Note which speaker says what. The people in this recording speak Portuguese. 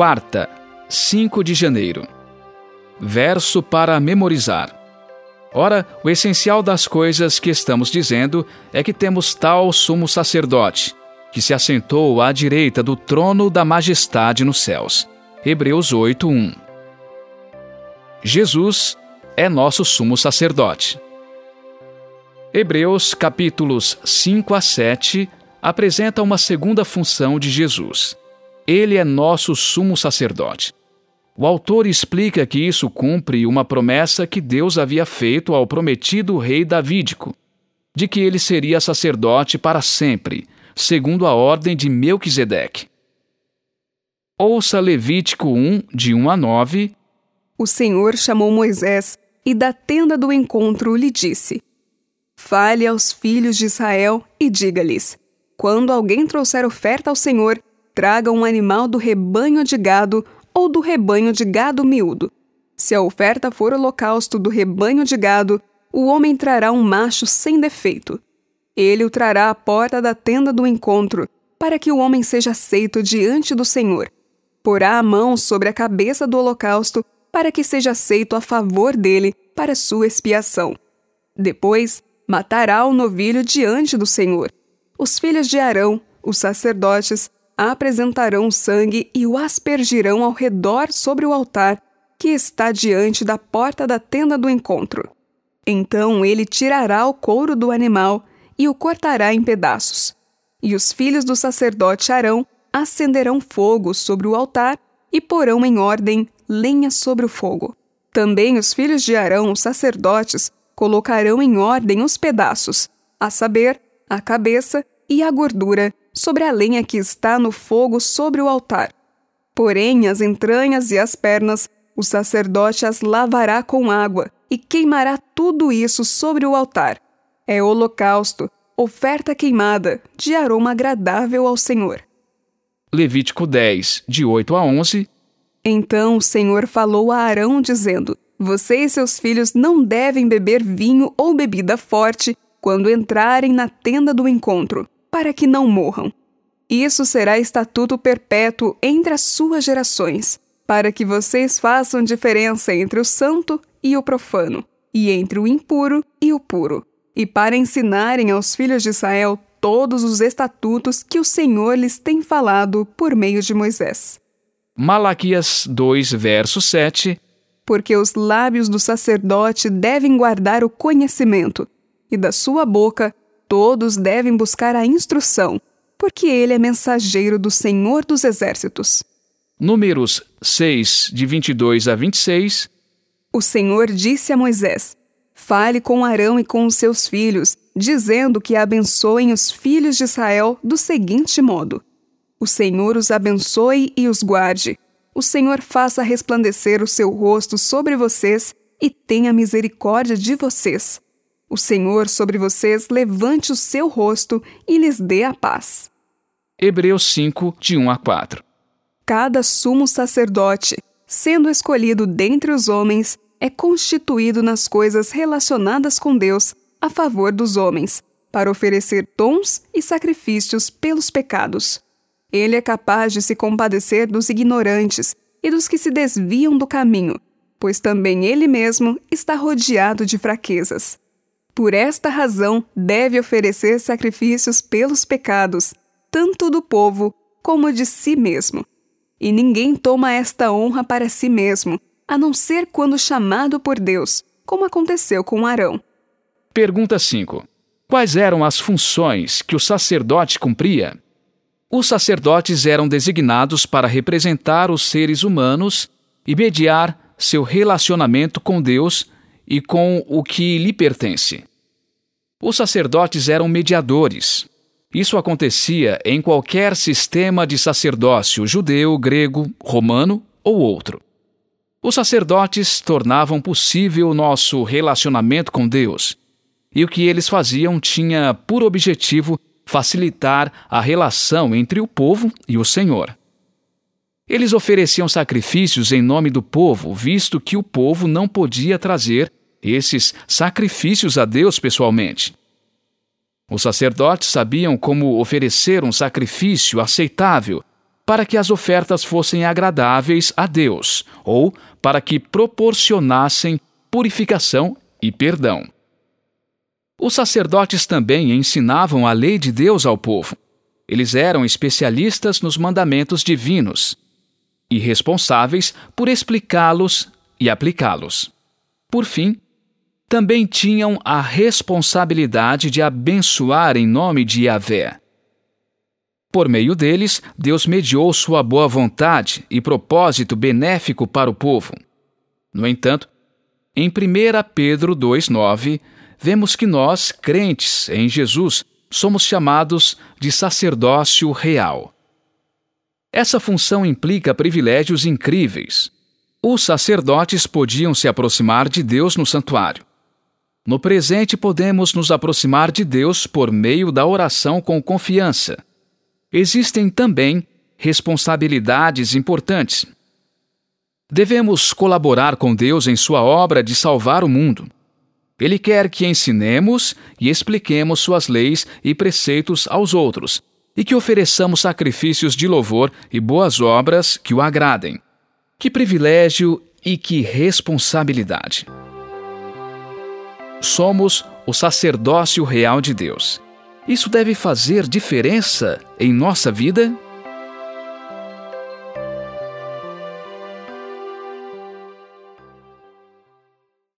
Speaker 1: quarta, 5 de janeiro. Verso para memorizar. Ora, o essencial das coisas que estamos dizendo é que temos tal sumo sacerdote, que se assentou à direita do trono da majestade nos céus. Hebreus 8, 1. Jesus é nosso sumo sacerdote. Hebreus capítulos 5 a 7 apresenta uma segunda função de Jesus. Ele é nosso sumo sacerdote. O autor explica que isso cumpre uma promessa que Deus havia feito ao prometido rei Davídico, de que ele seria sacerdote para sempre, segundo a ordem de Melquisedeque. Ouça Levítico 1, de 1 a 9.
Speaker 2: O Senhor chamou Moisés e da tenda do encontro lhe disse: Fale aos filhos de Israel e diga-lhes: Quando alguém trouxer oferta ao Senhor, traga um animal do rebanho de gado ou do rebanho de gado miúdo. Se a oferta for holocausto do rebanho de gado, o homem trará um macho sem defeito. Ele o trará à porta da tenda do encontro, para que o homem seja aceito diante do Senhor. Porá a mão sobre a cabeça do holocausto, para que seja aceito a favor dele para sua expiação. Depois, matará o novilho diante do Senhor. Os filhos de Arão, os sacerdotes, apresentarão sangue e o aspergirão ao redor sobre o altar que está diante da porta da tenda do encontro. Então ele tirará o couro do animal e o cortará em pedaços. E os filhos do sacerdote Arão acenderão fogo sobre o altar e porão em ordem lenha sobre o fogo. Também os filhos de Arão, os sacerdotes, colocarão em ordem os pedaços, a saber, a cabeça e a gordura, sobre a lenha que está no fogo sobre o altar. Porém, as entranhas e as pernas, o sacerdote as lavará com água e queimará tudo isso sobre o altar. É holocausto, oferta queimada, de aroma agradável ao Senhor.
Speaker 1: Levítico 10, de 8 a 11.
Speaker 2: Então o Senhor falou a Arão, dizendo: você e seus filhos não devem beber vinho ou bebida forte quando entrarem na tenda do encontro, para que não morram. Isso será estatuto perpétuo entre as suas gerações, para que vocês façam diferença entre o santo e o profano, e entre o impuro e o puro, e para ensinarem aos filhos de Israel todos os estatutos que o Senhor lhes tem falado por meio de Moisés.
Speaker 1: Malaquias 2, verso 7
Speaker 2: porque os lábios do sacerdote devem guardar o conhecimento, e da sua boca todos devem buscar a instrução, porque ele é mensageiro do Senhor dos Exércitos.
Speaker 1: Números 6, de 22 a 26.
Speaker 2: O Senhor disse a Moisés: Fale com Arão e com os seus filhos, dizendo que abençoem os filhos de Israel do seguinte modo: O Senhor os abençoe e os guarde o Senhor faça resplandecer o seu rosto sobre vocês e tenha misericórdia de vocês. O Senhor sobre vocês levante o seu rosto e lhes dê a paz.
Speaker 1: Hebreus 5, de 1 a 4
Speaker 2: Cada sumo sacerdote, sendo escolhido dentre os homens, é constituído nas coisas relacionadas com Deus a favor dos homens, para oferecer dons e sacrifícios pelos pecados. Ele é capaz de se compadecer dos ignorantes e dos que se desviam do caminho, pois também ele mesmo está rodeado de fraquezas. Por esta razão, deve oferecer sacrifícios pelos pecados, tanto do povo como de si mesmo. E ninguém toma esta honra para si mesmo, a não ser quando chamado por Deus, como aconteceu com Arão.
Speaker 1: Pergunta 5. Quais eram as funções que o sacerdote cumpria? Os sacerdotes eram designados para representar os seres humanos e mediar seu relacionamento com Deus e com o que lhe pertence. Os sacerdotes eram mediadores. Isso acontecia em qualquer sistema de sacerdócio judeu, grego, romano ou outro. Os sacerdotes tornavam possível o nosso relacionamento com Deus, e o que eles faziam tinha por objetivo facilitar a relação entre o povo e o Senhor. Eles ofereciam sacrifícios em nome do povo, visto que o povo não podia trazer esses sacrifícios a Deus pessoalmente. Os sacerdotes sabiam como oferecer um sacrifício aceitável para que as ofertas fossem agradáveis a Deus ou para que proporcionassem purificação e perdão. Os sacerdotes também ensinavam a lei de Deus ao povo. Eles eram especialistas nos mandamentos divinos e responsáveis por explicá-los e aplicá-los. Por fim, também tinham a responsabilidade de abençoar em nome de Yahvé. Por meio deles, Deus mediou sua boa vontade e propósito benéfico para o povo. No entanto, em 1 Pedro 2,9, vemos que nós, crentes em Jesus, somos chamados de sacerdócio real. Essa função implica privilégios incríveis. Os sacerdotes podiam se aproximar de Deus no santuário. No presente, podemos nos aproximar de Deus por meio da oração com confiança. Existem também responsabilidades importantes. Devemos colaborar com Deus em sua obra de salvar o mundo. Ele quer que ensinemos e expliquemos suas leis e preceitos aos outros, e que ofereçamos sacrifícios de louvor e boas obras que o agradem. Que privilégio e que responsabilidade! Somos o sacerdócio real de Deus. Isso deve fazer diferença em nossa vida?